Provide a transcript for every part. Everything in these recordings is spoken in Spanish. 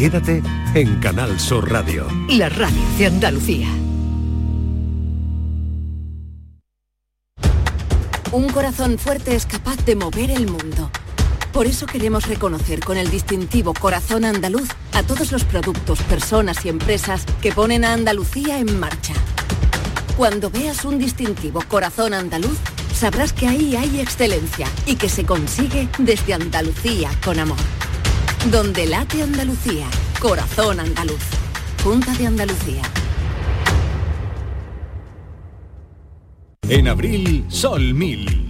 Quédate en Canal Sur Radio. La radio de Andalucía. Un corazón fuerte es capaz de mover el mundo. Por eso queremos reconocer con el distintivo Corazón Andaluz a todos los productos, personas y empresas que ponen a Andalucía en marcha. Cuando veas un distintivo Corazón Andaluz, sabrás que ahí hay excelencia y que se consigue desde Andalucía con amor. Donde late Andalucía, Corazón Andaluz. Junta de Andalucía. En abril, Sol 1000.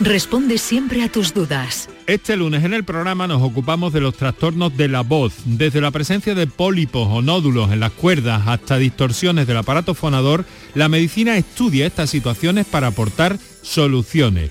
responde siempre a tus dudas. Este lunes en el programa nos ocupamos de los trastornos de la voz, desde la presencia de pólipos o nódulos en las cuerdas hasta distorsiones del aparato fonador, la medicina estudia estas situaciones para aportar soluciones.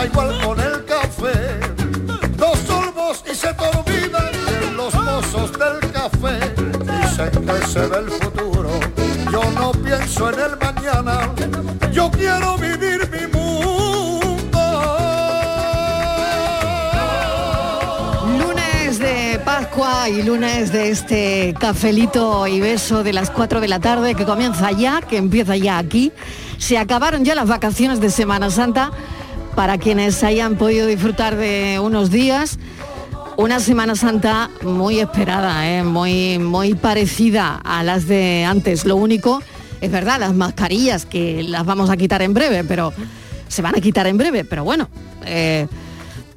Pasa igual con el café. Dos sorbos y se te olvidan de los mozos del café. Dicen que se ve el futuro. Yo no pienso en el mañana. Yo quiero vivir mi Lunes de Pascua y lunes de este cafelito y beso de las 4 de la tarde que comienza ya, que empieza ya aquí. Se acabaron ya las vacaciones de Semana Santa para quienes hayan podido disfrutar de unos días. Una Semana Santa muy esperada, ¿eh? muy, muy parecida a las de antes. Lo único, es verdad, las mascarillas que las vamos a quitar en breve, pero se van a quitar en breve. Pero bueno, eh,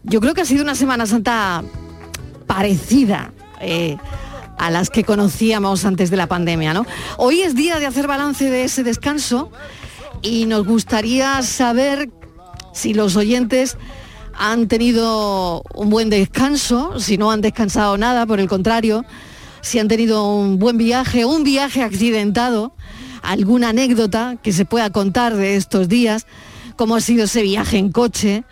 yo creo que ha sido una Semana Santa parecida eh, a las que conocíamos antes de la pandemia, ¿no? Hoy es día de hacer balance de ese descanso y nos gustaría saber si los oyentes han tenido un buen descanso, si no han descansado nada, por el contrario, si han tenido un buen viaje, un viaje accidentado, alguna anécdota que se pueda contar de estos días, cómo ha sido ese viaje en coche,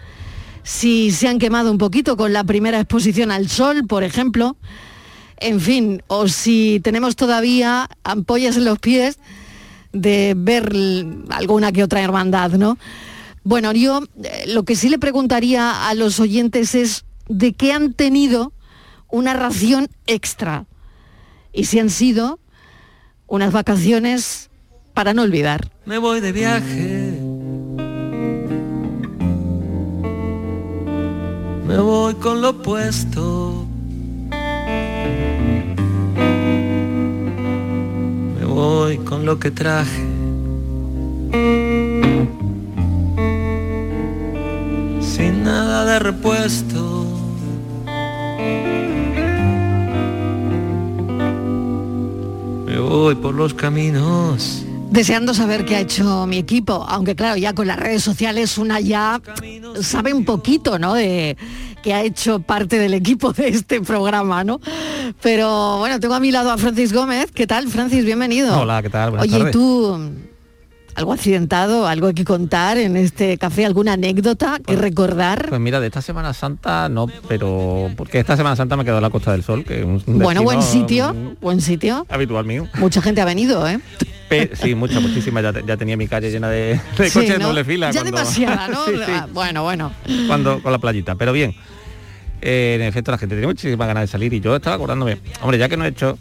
si se han quemado un poquito con la primera exposición al sol, por ejemplo, en fin, o si tenemos todavía ampollas en los pies de ver alguna que otra hermandad, ¿no? Bueno, yo eh, lo que sí le preguntaría a los oyentes es de qué han tenido una ración extra y si han sido unas vacaciones para no olvidar. Me voy de viaje. Me voy con lo puesto. Me voy con lo que traje. Sin nada de repuesto. Me voy por los caminos. Deseando saber qué ha hecho mi equipo, aunque claro, ya con las redes sociales una ya sabe un poquito, ¿no? De que ha hecho parte del equipo de este programa, ¿no? Pero bueno, tengo a mi lado a Francis Gómez. ¿Qué tal, Francis? Bienvenido. Hola, ¿qué tal? Buenas Oye, ¿y tardes. tú algo accidentado, algo que contar en este café, alguna anécdota que recordar? Pues mira, de esta Semana Santa no, pero porque esta Semana Santa me quedó en la Costa del Sol, que es un Bueno, buen sitio, mm, buen sitio. habitual mío. Mucha gente ha venido, ¿eh? Sí, mucha, muchísima. Ya, te- ya tenía mi calle llena de, de Sí, coches de ¿no? doble fila. Ya cuando- demasiada, ¿no? Sí, sí. Bueno, bueno. cuando con la playita. Pero bien, eh, en efecto la gente tenía muchísimas ganas de salir y yo estaba acordándome, hombre, ya que no he hecho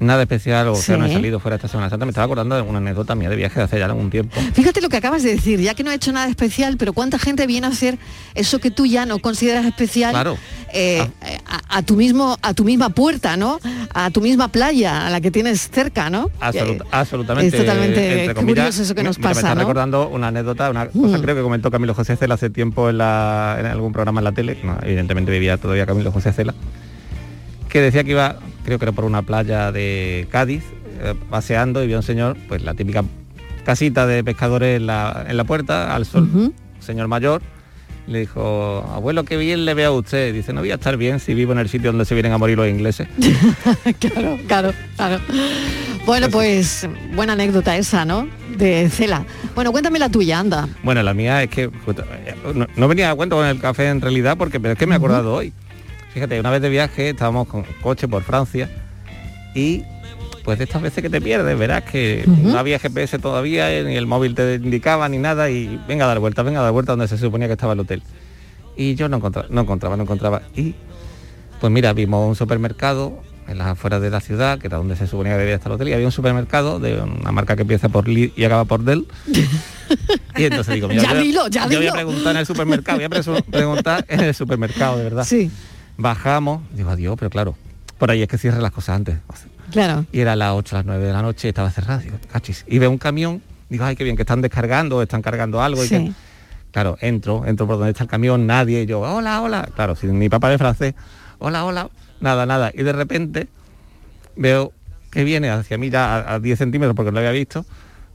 nada especial o sea, no he Sí. salido fuera esta Semana Santa, me estaba acordando de una anécdota mía de viaje de hace ya algún tiempo. Fíjate lo que acabas de decir, ya que no he hecho nada especial, pero cuánta gente viene a hacer eso que tú ya no consideras especial Claro. eh, a, a tu mismo, a tu misma puerta, ¿no? A tu misma playa, a la que tienes cerca, ¿no? Absolut- Eh, absolutamente. es totalmente curioso eso que nos mira, Me pasa, está ¿no? recordando una anécdota, una cosa Mm. creo que comentó Camilo José Cela hace tiempo en, la- en algún programa en la tele, no, evidentemente vivía todavía Camilo José Cela, que decía que iba, creo que era por una playa de Cádiz, eh, paseando y vio un señor, pues la típica casita de pescadores en la, en la puerta, al sol, señor mayor, le dijo, abuelo, qué bien le veo a usted. Dice, no voy a estar bien si vivo en el sitio donde se vienen a morir los ingleses. claro, claro, claro. Bueno, pues buena anécdota esa, ¿no? De Cela. Bueno, cuéntame la tuya, anda. Bueno, la mía es que no venía a cuento con el café en realidad, porque pero es que me he acordado hoy. Fíjate, una vez de viaje estábamos con coche por Francia y pues de estas veces que te pierdes, verás que no había GPS todavía, eh, ni el móvil te indicaba ni nada y venga a dar vuelta, venga a dar vuelta donde se suponía que estaba el hotel. Y yo no encontraba, no encontraba, no encontraba. Y pues mira, vimos un supermercado en las afueras de la ciudad, que era donde se suponía que debía estar el hotel, y había un supermercado de una marca que empieza por Li y acaba por Dell. Y entonces digo, mira, Ya yo voy a- dilo, ya yo voy a dilo. preguntar en el supermercado, voy a preguntar en el supermercado, de verdad. Sí. Bajamos, digo, adiós, pero claro, por ahí es que cierran las cosas antes. Claro. Y era las 8, las 9 de la noche, estaba cerrado, digo, cachis. Y veo un camión, digo, ay, qué bien, que están descargando, están cargando algo. Y Sí. que- Claro, entro, entro por donde está el camión, nadie, y yo, hola, hola. Claro, sin mi papá de francés, hola, hola, nada, nada. Y de repente veo que viene hacia mí ya a, a 10 centímetros, porque no lo había visto,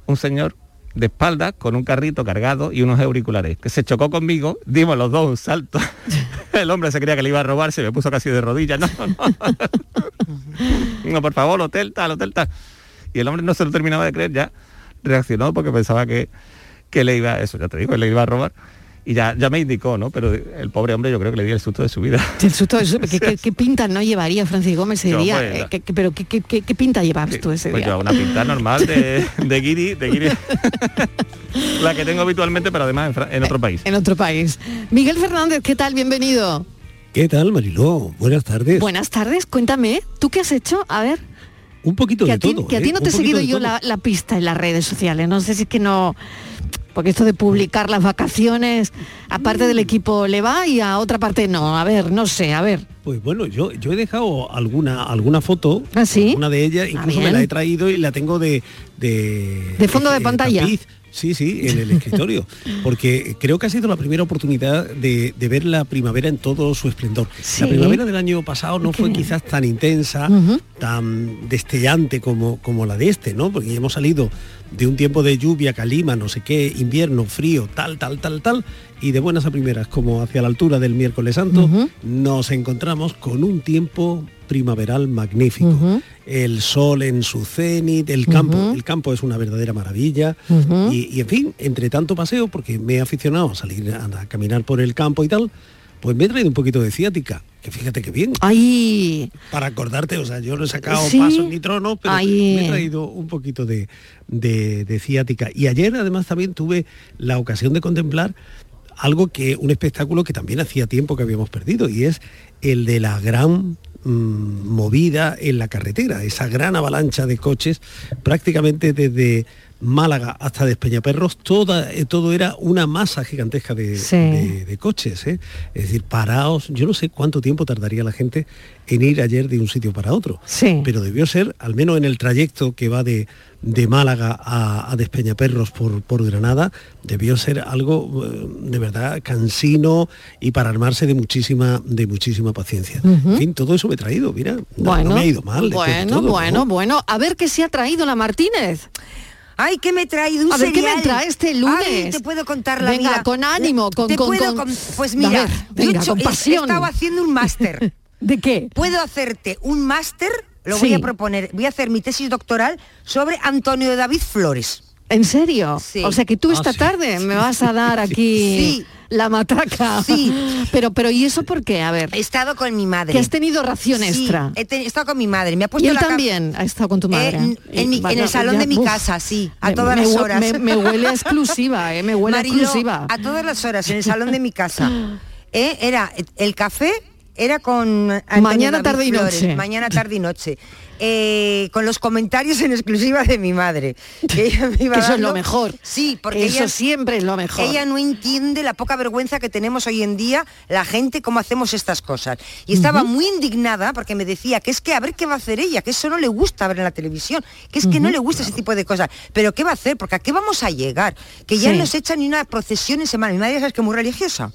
un señor de espaldas con un carrito cargado y unos auriculares, que se chocó conmigo, dimos los dos un salto. el hombre se creía que le iba a robar, se me puso casi de rodillas, no, no. no, por favor, hotel tal, hotel tal. Y el hombre no se lo terminaba de creer, ya reaccionó porque pensaba que, que le iba, eso ya te digo, le iba a robar. Y ya, ya me indicó, ¿no? Pero el pobre hombre yo creo que le di el susto de su vida. El susto de su- ¿qué, qué, qué pinta no llevaría Francis Gómez ese día? pues, Eh, ¿qué- qué- pero ¿qué, qué, qué- qué pinta llevabas tú ese Pues día? yo una pinta normal de, de guiri, de guiri. La que tengo habitualmente, pero además en, otro país. En otro país. Miguel Fernández, ¿qué tal? Bienvenido. ¿Qué tal, Mariló? Buenas tardes. Buenas tardes, cuéntame, ¿tú qué has hecho? A ver. Un poquito que de a ti, todo. que a ti ¿eh? no te he seguido yo la, la pista en las redes sociales. No sé si es que no. Porque esto de publicar las vacaciones, aparte del equipo le va y a otra parte no. A ver, no sé, a ver. Pues bueno, yo, yo he dejado alguna, alguna foto, ¿Ah, sí? una de ellas, Ah, incluso me la he traído y la tengo de... De, De fondo de pantalla. tapiz, Sí, sí, en el escritorio, porque creo que ha sido la primera oportunidad de, de ver la primavera en todo su esplendor. Sí. La primavera del año pasado no fue quizás tan intensa, tan destellante como, como la de este, ¿no? Porque hemos salido de un tiempo de lluvia, calima, no sé qué, invierno, frío, tal, tal, tal, tal, y de buenas a primeras, como hacia la altura del miércoles santo, nos encontramos con un tiempo primaveral magnífico. El sol en su cenit, el campo, el campo es una verdadera maravilla. Y, y, en fin, entre tanto paseo, porque me he aficionado a salir a, a caminar por el campo y tal, pues me he traído un poquito de ciática. Que fíjate que bien. Ay. Para acordarte, o sea, yo no he sacado Sí. pasos ni tronos, pero Ay. me he traído un poquito de, de- de ciática. Y ayer además también tuve la ocasión de contemplar algo que, un espectáculo que también hacía tiempo que habíamos perdido, y es el de la gran mm, movida en la carretera, esa gran avalancha de coches, prácticamente desde Málaga hasta Despeñaperros, toda, eh, todo era una masa gigantesca de, Sí. de- de coches. ¿eh? Es decir, parados, yo no sé cuánto tiempo tardaría la gente en ir ayer de un sitio para otro. Sí. Pero debió ser, al menos en el trayecto que va de, de Málaga a, a Despeñaperros por, por Granada, debió ser algo eh, de verdad cansino y para armarse de muchísima, de muchísima paciencia. En fin, todo eso me he traído, mira, no, Bueno, no me ha ido mal. bueno, todo, bueno, ¿no? bueno. A ver qué se ha traído la Martínez. Ay, ¿qué me he traído? Un A ver, ¿qué me cereal. trae este lunes? Ay, te puedo contar la Venga, vida. con ánimo, con- Te con- puedo con- con- Pues mira, ver, yo venga, con he- pasión. He estado haciendo un máster. ¿De qué? Puedo hacerte un máster, lo Sí. voy a proponer, voy a hacer mi tesis doctoral sobre Antonio David Flores. ¿En serio? Sí. O sea que tú Ah, esta sí. tarde me vas a dar aquí Sí. La matraca. Sí. Pero, pero ¿y eso por qué? A ver. He estado con mi madre. Que has tenido ración Sí, extra. he, estado con mi madre. Me ha puesto Y él la ca- también ha estado con tu madre. Eh, en, en mi- en Vaya, el salón ya, de mi uf. casa, sí, a Me- todas me las horas. Me, me huele a exclusiva, ¿eh? Me huele a Mariló, exclusiva. a todas las horas, en el salón de mi casa. Eh, Era el café era con Antonio Mañana, David tarde y Flores, noche. Mañana, tarde y noche. Eh, con los comentarios en exclusiva de mi madre. Que, ella me iba Que eso es lo mejor. Sí, porque Eso ella, siempre es lo mejor. ella no entiende la poca vergüenza que tenemos hoy en día la gente cómo hacemos estas cosas. Y estaba muy indignada porque me decía que es que a ver qué va a hacer ella, que eso no le gusta ver en la televisión, que es que no le gusta ese tipo de cosas. Pero ¿qué va a hacer? Porque a qué vamos a llegar? Que ya Sí. no se echa ni una procesión en semana. Mi madre sabes que es muy religiosa.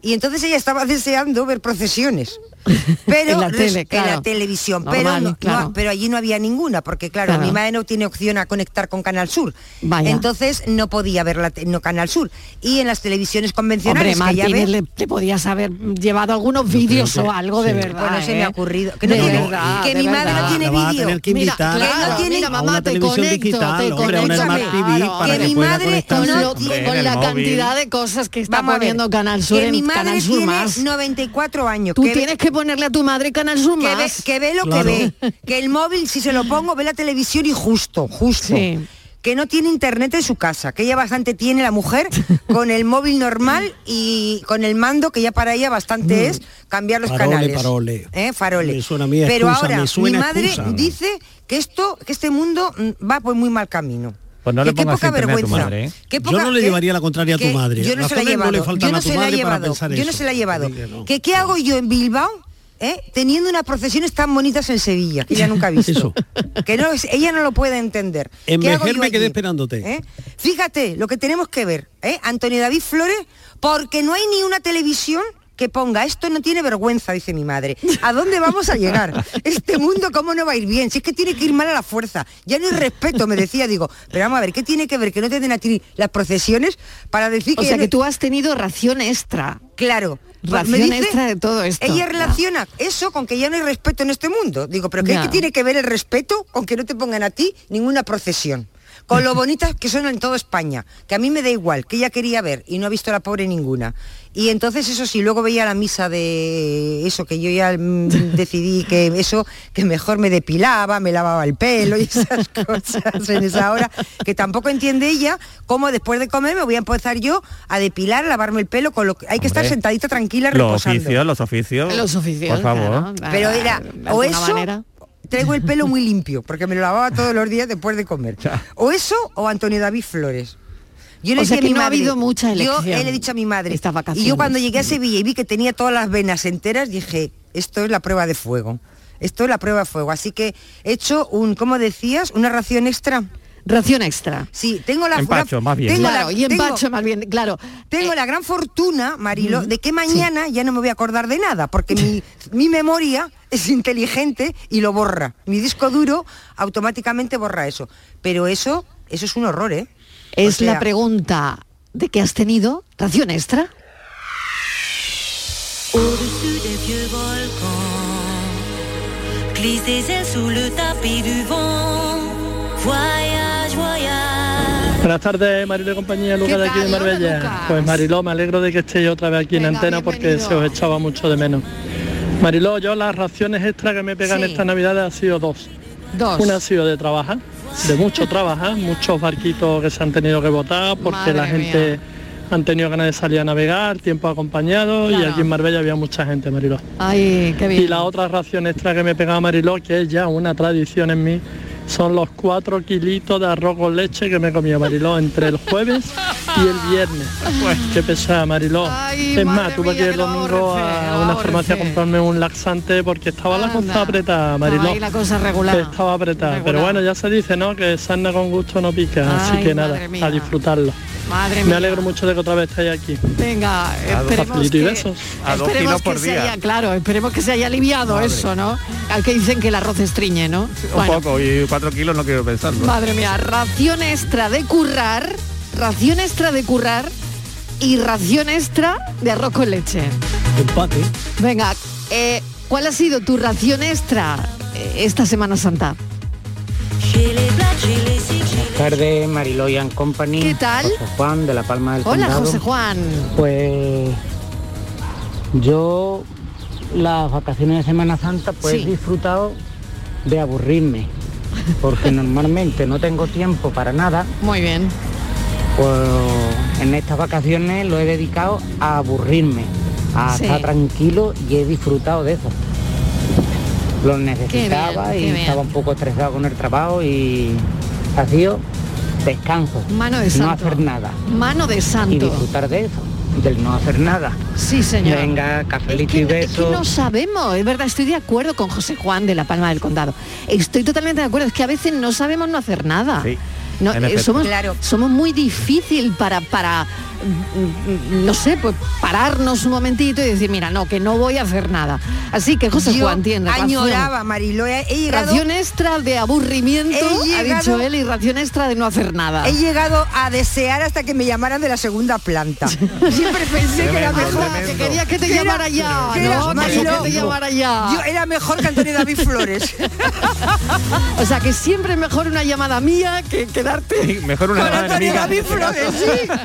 Y entonces ella estaba deseando ver procesiones. Pero En la res- tele, en claro. la televisión, Normal, pero, no- pero allí no había ninguna, porque claro, Claro. mi madre no tiene opción a conectar con Canal Sur. Vaya. Entonces no podía ver la no Canal Sur. Y en las televisiones Hombre, convencionales que ya Martínez, ve, le, le podías haber llevado algunos vídeos o algo de verdad. Pues no se me ¿eh? ha ocurrido. Que no de tiene- verdad, que de mi madre no tiene vídeo. que Mira, invitar claro, Que no tiene- mira, a mamá, una te televisión conecto, digital, te hombre, conecto, TV para Que que, mi madre no con, tiene- la cantidad de cosas que está poniendo Canal Sur que en mi madre Canal Sur tiene más. 94 años. Tú tienes que ponerle a tu madre Canal Sur que ve, que ve lo Claro. que ve. Que el móvil, si se lo pongo, ve la televisión y justo, justo. Sí. Que no tiene internet en su casa, que ella bastante tiene la mujer con el móvil normal y con el mando, que ya para ella bastante es cambiar los Farole, canales. farole. ¿Eh? Farole. Me suena a mí a Pero ahora, me suena mi madre excusa. dice que esto, que este mundo mm, va por muy mal camino. Pues no le qué pongas poca internet a tu vergüenza. madre, ¿eh? Qué Yo poca- no le que- llevaría la contraria a tu madre. Yo no se la he no llevado. yo no se la he llevado. Yo no eso. se la he llevado. Sí, que no. ¿Que ¿Qué hago yo en Bilbao? eh, teniendo unas procesiones tan bonitas en Sevilla, que ella nunca ha visto. Eso. Que no, ella no lo puede entender. En ¿Qué hago Vejer yo me quedé esperándote. ¿Eh? Fíjate lo que tenemos que ver, ¿eh? Antonio David Flores, porque no hay ni una televisión que ponga esto no tiene vergüenza, dice mi madre. ¿A dónde vamos a llegar? Este mundo cómo no va a ir bien, si es que tiene que ir mal a la fuerza. Ya no hay respeto, me decía, digo, pero vamos a ver, ¿qué tiene que ver que no te den a ti las procesiones para decir O que sea ya que no- tú has tenido ración extra. Claro. Pues Ración me dice- extra de todo esto. Ella relaciona eso con que ya no hay respeto en este mundo. Digo, pero ¿qué, qué tiene que ver el respeto con que no te pongan a ti ninguna procesión? Con lo bonitas que son en toda España, que a mí me da igual, que ella quería ver y no ha visto la pobre ninguna. Y entonces eso sí, luego veía la misa de eso, que yo ya mm, decidí que eso, que mejor me depilaba, me lavaba el pelo y esas cosas en esa hora, que tampoco entiende ella cómo después de comer me voy a empezar yo a depilar, a lavarme el pelo, con lo que hay que estar sentadita tranquila Los reposando. oficios, los oficios. Los oficios, Por favor. claro. Pero era, de o eso, manera. Traigo el pelo muy limpio, porque me lo lavaba todos los días después de comer. O eso, o Antonio David Flores. Yo O sea que ha madre- habido mucha Yo elección le he dicho a mi madre. estas Y vacaciones. yo cuando llegué a Sevilla y vi que tenía todas las venas enteras, dije, esto es la prueba de fuego. Esto es la prueba de fuego. Así que he hecho un, ¿cómo decías? Una ración extra. Ración extra. Sí, tengo la Empacho, más bien. tengo Claro, la- y tengo- empacho más bien, claro. Tengo la gran fortuna, Marilo, de que mañana ya no me voy a acordar de nada, porque mi, mi memoria es inteligente y lo borra. Mi disco duro automáticamente borra eso. Pero eso, eso es un horror, ¿eh? Es O sea, la pregunta de que has tenido ración extra. Au-dessus des vieux volcans, glisse des ailes sous le tapis du Buenas tardes, Marilo y compañía, Lucas de aquí de Marbella. Pues Mariló, me alegro de que estéis otra vez aquí en antena porque se os echaba mucho de menos. Mariló, yo las raciones extra que me pegan Sí. esta Navidad han sido dos. Dos. Una ha sido de trabajar, de mucho trabajar, muchos barquitos que se han tenido que botar porque Madre la gente han tenido ganas de salir a navegar, tiempo acompañado y aquí en Marbella había mucha gente, Mariló. Ay, qué bien. Y la otra ración extra que me pegaba Mariló, que es ya una tradición en mí, son los cuatro kilitos de arroz con leche que me comía Mariló entre el jueves y el viernes. Pues qué pesada Mariló. Ay, es más, tuve mía, que ir el domingo a una farmacia a comprarme un laxante porque estaba la cosa apretada, Mariló. Ahí la cosa regular. Estaba apretada. Regular. Pero bueno, ya se dice, ¿no? Que sarna con gusto no pica. Ay, así que nada, a disfrutarlo. Madre Me mía. alegro mucho de que otra vez estáis aquí. Venga, A dos esperemos que, besos. A dos esperemos kilos por que se día. haya, claro, esperemos que se haya aliviado Madre. eso, ¿no? Al que dicen que el arroz estriñe, ¿no? Un Bueno, poco, y cuatro kilos no quiero pensarlo. madre mía, ración extra de currar, ración extra de currar y ración extra de arroz con leche. Empate. Venga, eh, ¿cuál ha sido tu ración extra eh, esta Semana Santa? Buenas tardes, Mariloy and Company. ¿Qué tal? José Juan de La Palma del Hola, Condado. José Juan. Pues yo las vacaciones de Semana Santa pues Sí. he disfrutado de aburrirme. Porque normalmente no tengo tiempo para nada. Muy bien. Pues en estas vacaciones lo he dedicado a aburrirme, a Sí. estar tranquilo y he disfrutado de eso. Lo necesitaba qué y bien. estaba un poco estresado con el trabajo y ha sido descanso. Mano de No santo. hacer nada. Mano de Y santo. disfrutar de eso, del no hacer nada. Sí, señor. Venga, cafelito y Es que besos. no sabemos, es verdad, estoy de acuerdo con José Juan de La Palma del Condado. Estoy totalmente de acuerdo, es que a veces no sabemos no hacer nada. Sí, No, eh, somos, Claro. somos muy difícil para, para, no sé, pues pararnos un momentito y decir, mira, no, que no voy a hacer nada. Así que José Yo Juan tiene razón. añoraba, Marilo, he, he llegado... Ración extra de aburrimiento, He ha llegado- dicho él, y ración extra de no hacer nada. He llegado a desear hasta que me llamaran de la segunda planta. Siempre pensé que era mejor. tremendo. que querías que te Que era- llamara ya, que era- ¿no? Que Mariló, te llamara ya. Yo era mejor que Antonio David Flores. O sea que siempre es mejor una llamada mía que quedarte Mejor una Con llamada Antonio enemiga. David Flores,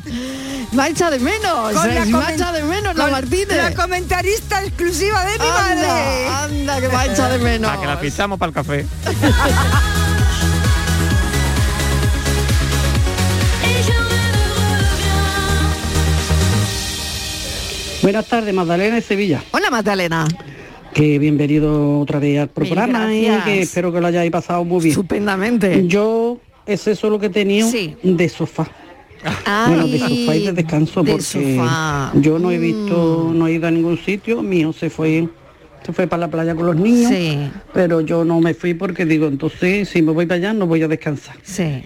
sí. Echado de menos, eh, echado de menos la Martínez. La comentarista exclusiva de mi madre. Anda, que me ha echado de menos. A que la fichamos para el café. Buenas tardes, Magdalena de Sevilla. Hola Magdalena. Que bienvenido otra vez al programa y gracias. que espero que lo hayáis pasado muy bien. Estupendamente. Yo es eso lo que he tenido de sofá. Bueno, de sofá y de descanso de porque sofá. yo no he visto, no he ido a ningún sitio, mi hijo se fue se fue para la playa con los niños, Sí. pero yo no me fui porque digo, entonces si me voy para allá no voy a descansar. Sí.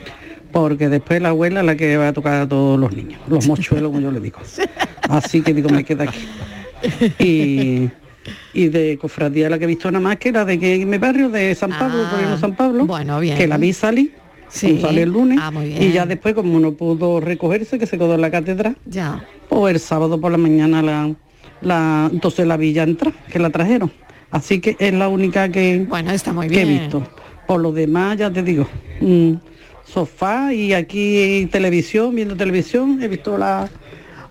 Porque después la abuela es la que va a tocar a todos los niños, los mochuelos como yo le digo. Así que digo, me queda aquí. Y, y de cofradía la que he visto nada más que la de que en mi barrio de San Pablo, por San Pablo, Ah, bueno, bien. que la vi salir, Sí. sale el lunes, Ah, muy bien. y ya después como no pudo recogerse, que se quedó en la catedral, Ya. pues el sábado por la mañana la, la entonces la vi ya entrar, que la trajeron. Así que es la única que, bueno, está muy que he bien. visto. Por lo demás, ya te digo, mm, sofá y aquí televisión, viendo televisión, he visto la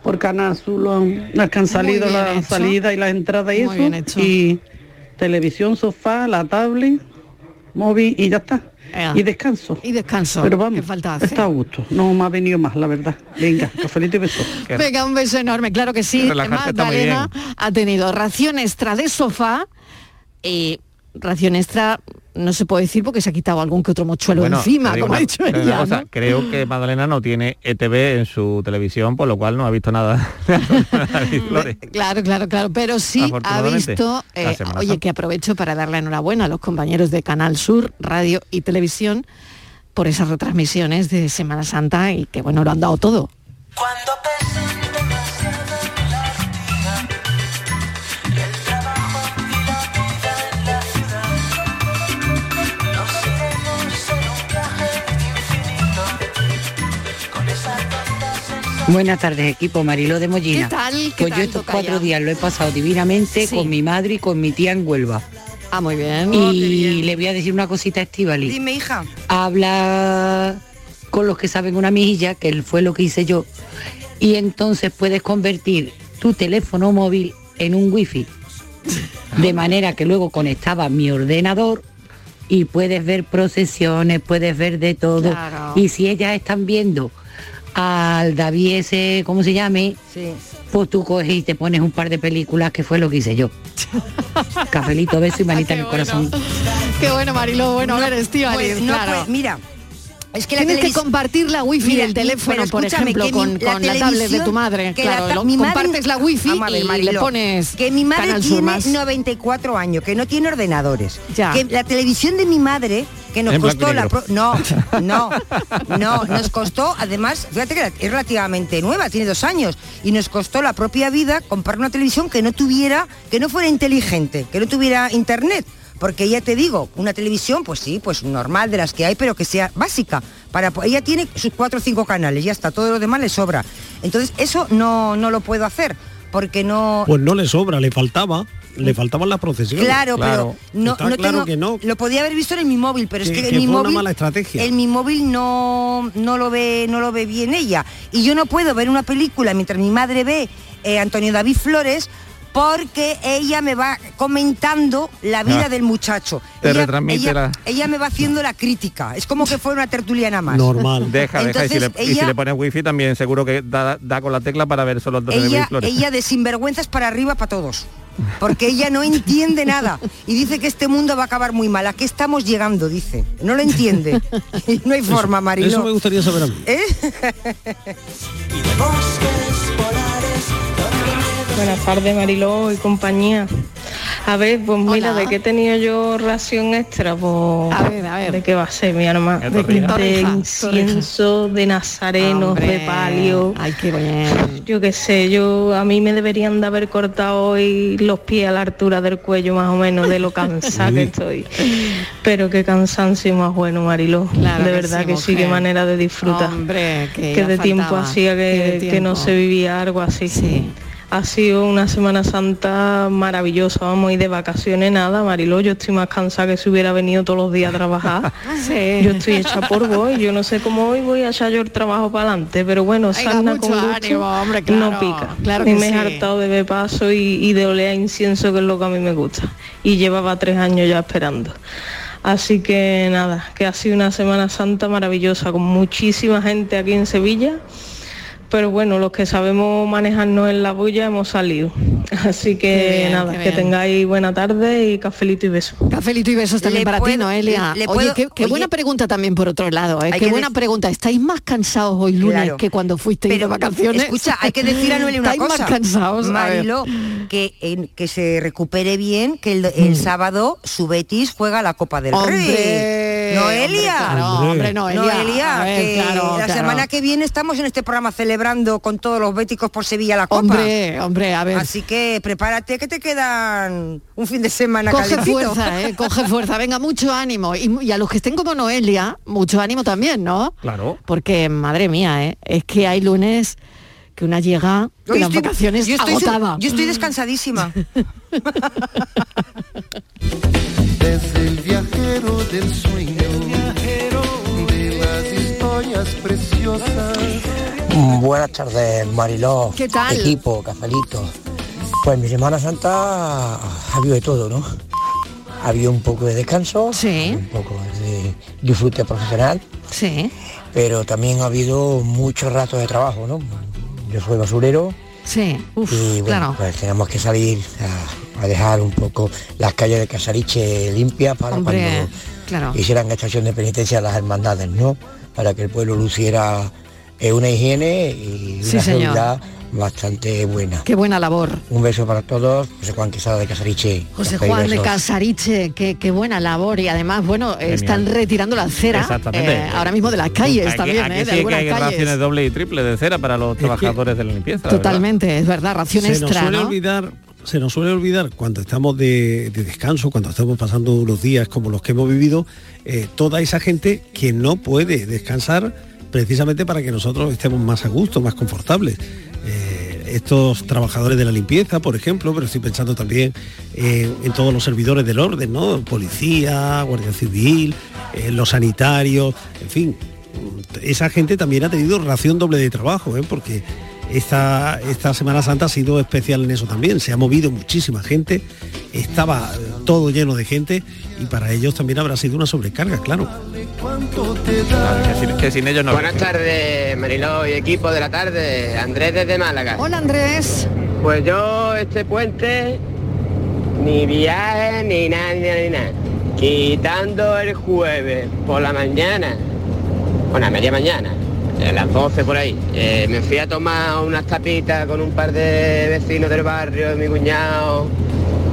por Canal lo- las que han salido, bien la hecho. salida y las entradas y Muy eso. bien. Y televisión, sofá, la tablet, móvil y ya está. Ea. Y descanso. Y descanso. Pero vamos, está a gusto. No me ha venido más, la verdad. Venga, cafelito y beso. Venga, un beso enorme, claro que sí. Magdalena ha tenido ración extra de sofá y ración extra no se puede decir porque se ha quitado algún que otro mochuelo Bueno, encima, como ha dicho ella. cosa, ¿no? Creo que Magdalena no tiene ETV en su televisión, por lo cual no ha visto nada. Flores. Claro, claro, claro, pero sí ha visto, eh, oye, que aprovecho para darle enhorabuena a los compañeros de Canal Sur, Radio y Televisión, por esas retransmisiones de Semana Santa y que bueno, lo han dado todo. Buenas tardes, equipo Mariló de Mollina. ¿Qué tal? ¿Qué Pues yo estos cuatro días lo he pasado divinamente Sí. con mi madre y con mi tía en Huelva. Ah, muy bien. Y le voy a decir una cosita a Estivali. Dime, hija. Habla con los que saben una mejilla, que fue lo que hice yo. Y entonces puedes convertir tu teléfono móvil en un wifi. De manera que luego conectaba mi ordenador y puedes ver procesiones, puedes ver de todo. Claro. Y si ellas están viendo al David ese, ¿cómo se llame? Sí. Pues tú coges y te pones un par de películas, que fue lo que hice yo. Cafelito, beso y manita en el corazón. Qué bueno, Marilo. Bueno, a ver, Estíbaliz, Pues, no, claro. pues, mira, es que la Tienes que compartir la wifi Mira, del teléfono, por ejemplo, con, mi- con la, tablet de tu madre. que la Claro, lo- mi madre- compartes la wifi a ver, y le pones que mi madre tiene más. 94 años, que no tiene ordenadores. Ya. Que la televisión de mi madre que nos En costó la pro- no, no, no, nos costó además, fíjate que es relativamente nueva, tiene dos años y nos costó la propia vida comprar una televisión que no tuviera, que no fuera inteligente, que no tuviera internet. Porque ya te digo, una televisión, pues sí, pues normal de las que hay, pero que sea básica. Para, ella tiene sus cuatro o cinco canales, ya está, todo lo demás le sobra. Entonces, eso no, no lo puedo hacer, porque no... Pues no le sobra, le faltaba, le faltaban las procesiones. Claro, pero no, no claro tengo- que no. Lo podía haber visto en mi móvil, pero Que- es que, que en mi fue una móvil mala estrategia. En mi móvil no, no lo ve no lo ve bien ella y yo no puedo ver una película mientras mi madre ve eh, Antonio David Flores porque ella me va comentando la vida Ah. del muchacho. Te ella, retransmite ella- la- ella me va haciendo la crítica. Es como que fuera una tertuliana más. Normal. Deja, deja. Y si, le, Entonces, y si ella- le pones wifi también seguro que da, da con la tecla para ver solo de ella, Flores. ella de sinvergüenzas para arriba para todos. Porque ella no entiende nada y dice que este mundo va a acabar muy mal. ¿A qué estamos llegando? Dice. No lo entiende. Y no hay forma, Marilo. Eso me gustaría saber a mí. ¿Eh? Buenas tardes Mariló y compañía. A ver, pues mira, Hola. ¿de qué he tenido yo ración extra? Pues, A ver, a ver. ¿De qué va a ser mi arma? ¿Qué De, torrija? de Torrija, incienso, de nazarenos, Hombre, de palio. Ay, qué bien. Yo qué sé, yo a mí me deberían de haber cortado hoy los pies a la altura del cuello más o menos de lo cansada que estoy. Pero qué cansancio más bueno, Mariló. Claro de que verdad sí, que sí, qué mujer. manera de disfrutar. Hombre, que que de tiempo hacía Qué que, que no se vivía algo así. Ha sido una Semana Santa maravillosa, vamos, y de vacaciones nada, Mariló, yo estoy más cansada que si hubiera venido todos los días a trabajar. Sí. Yo estoy hecha por vos y yo no sé cómo hoy voy a echar yo el trabajo para adelante, pero bueno, sarna con gusto ánimo, hombre, claro, no pica. claro y que me he hartado de ver paso y, y de oler a incienso, que es lo que a mí me gusta. Y llevaba tres años ya esperando. Así que nada, que ha sido una Semana Santa maravillosa, con muchísima gente aquí en Sevilla. Pero bueno, los que sabemos manejarnos en la bulla hemos salido. Así que bien, nada, que bien. tengáis buena tarde y cafelito y beso. Cafelito y besos también Le para ti, Noelia. le- le Oye, puedo- qué, qué oye- buena pregunta también por otro lado. ¿eh? Qué que buena pregunta. ¿Estáis más cansados hoy lunes Claro. que cuando fuisteis de vacaciones? Escucha, hay que decir a Noelia una ¿Estáis cosa. más cansados? Mariló, que, en- que se recupere bien, que el, el sábado su Betis juega la Copa del Hombre, Rey. Noelia. hombre, claro, hombre, Noelia. Noelia, A ver, que claro, la claro. semana que viene estamos en este programa celebrando con todos los béticos por Sevilla la Copa. Hombre, hombre, a ver. Así que prepárate que te quedan un fin de semana Coge calentito. fuerza, ¿eh? coge fuerza. Venga, mucho ánimo. Y, y a los que estén como Noelia, mucho ánimo también, ¿no? Claro. Porque, madre mía, ¿eh? es que hay lunes que una llega Hoy las estoy- vacaciones yo estoy, su- agotada. yo estoy descansadísima. Desde el viajero del sueño, de las historias preciosas. Buenas tardes, Mariló. ¿Qué tal? Equipo, cafelito. Pues mi Semana Santa ha habido de todo, ¿no? Ha habido un poco de descanso, un poco de disfrute profesional, sí. pero también ha habido muchos ratos de trabajo, ¿no? Yo soy basurero Sí, uf, y bueno, claro. pues tenemos que salir a, a dejar un poco las calles de Casariche limpias para Hombre, cuando claro. hicieran estación de penitencia las hermandades, ¿no? Para que el pueblo luciera eh, una higiene y Sí, una señor. seguridad bastante buena. Qué buena labor. Un beso para todos, José Juan Quesada de Casariche. José Juan de. Casariche, qué, qué buena labor y además, bueno, están retirando la cera Exactamente. eh, ahora mismo de las calles Aquí- también, aquí eh, de sí que algunas hay calles. raciones doble y triple de cera para los trabajadores de la limpieza. ¿verdad? Totalmente, es verdad, ración se nos extra, suele ¿no? olvidar se nos suele olvidar cuando estamos de, de descanso cuando estamos pasando unos días como los que hemos vivido eh, toda esa gente que no puede descansar precisamente para que nosotros estemos más a gusto más confortables. Eh, estos trabajadores de la limpieza por ejemplo pero estoy pensando también en, todos los servidores del orden no policía guardia civil eh, los sanitarios en fin. Esa gente también ha tenido ración doble de trabajo, ¿eh? porque esta, esta Semana Santa ha sido especial en eso también. Se ha movido muchísima gente, estaba eh, todo lleno de gente y para ellos también habrá sido una sobrecarga, claro. Que sin, que sin ellos no. Buenas tardes, Mariló y equipo de la tarde. Andrés desde Málaga. Hola Andrés. Pues yo este puente, ni viaje, ni nada, ni nada, ni nada. Quitando el jueves por la mañana, bueno, a media mañana, a las 12 por ahí, eh, me fui a tomar unas tapitas con un par de vecinos del barrio, mi cuñado,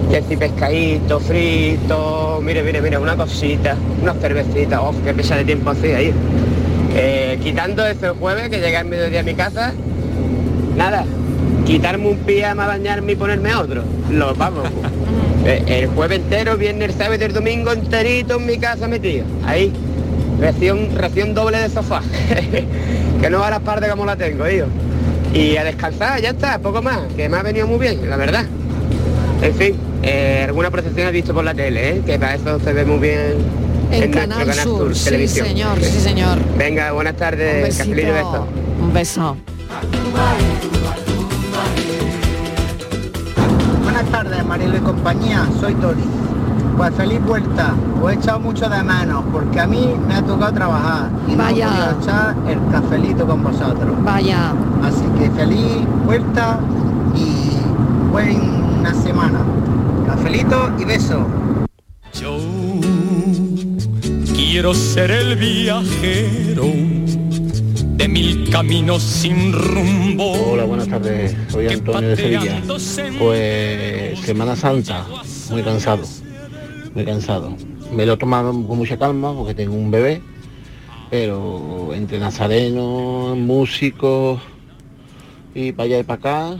que si pescadito, frito, mire, mire, mire, una cosita, unas cervecitas, oh, qué pesa de tiempo hacía ahí. Eh, quitando ese jueves que llegué al mediodía a mi casa, nada, quitarme un pijama, bañarme y ponerme otro. Lo vamos. Eh, el jueves entero, viernes, sábado y el domingo enterito en mi casa metido. Ahí. Ración, ración doble de sofá. que no a las partes como la tengo, yo. Y a descansar, ya está, poco más, que me ha venido muy bien, la verdad. En fin, eh, alguna procesión he visto por la tele, ¿eh? que para eso se ve muy bien En nuestro Canal Sur, sí, Televisión. señor, sí, señor. Venga, buenas Un tardes, besito. cafelito y besos. Un beso. Buenas tardes, Marilo y compañía, soy Tori. Pues feliz vuelta, os he echado mucho de menos, porque a mí me ha tocado trabajar y Vaya. no he podido echar el cafelito con vosotros. Vaya. Así que feliz vuelta y buena semana. Cafelito y beso. Yo quiero ser el viajero de mil caminos sin rumbo. Hola, buenas tardes. Soy Antonio de Sevilla. Pues Semana Santa, muy cansado, muy cansado. Me lo he tomado con mucha calma porque tengo un bebé, pero entre nazarenos, músicos y para allá y para acá,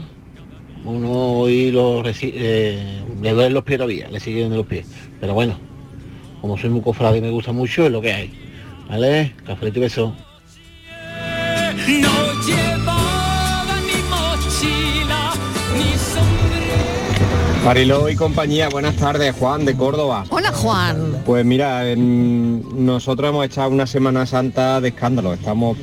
uno hoy lo eh, le duelen los pies todavía, le siguen los pies. Pero bueno, como soy muy cofrade y me gusta mucho, es lo que hay. ¿Vale? Cafelito y beso. Mariló y compañía, buenas tardes, Juan de Córdoba. Hola Juan. Pues mira, nosotros hemos echado una Semana Santa de escándalo, estamos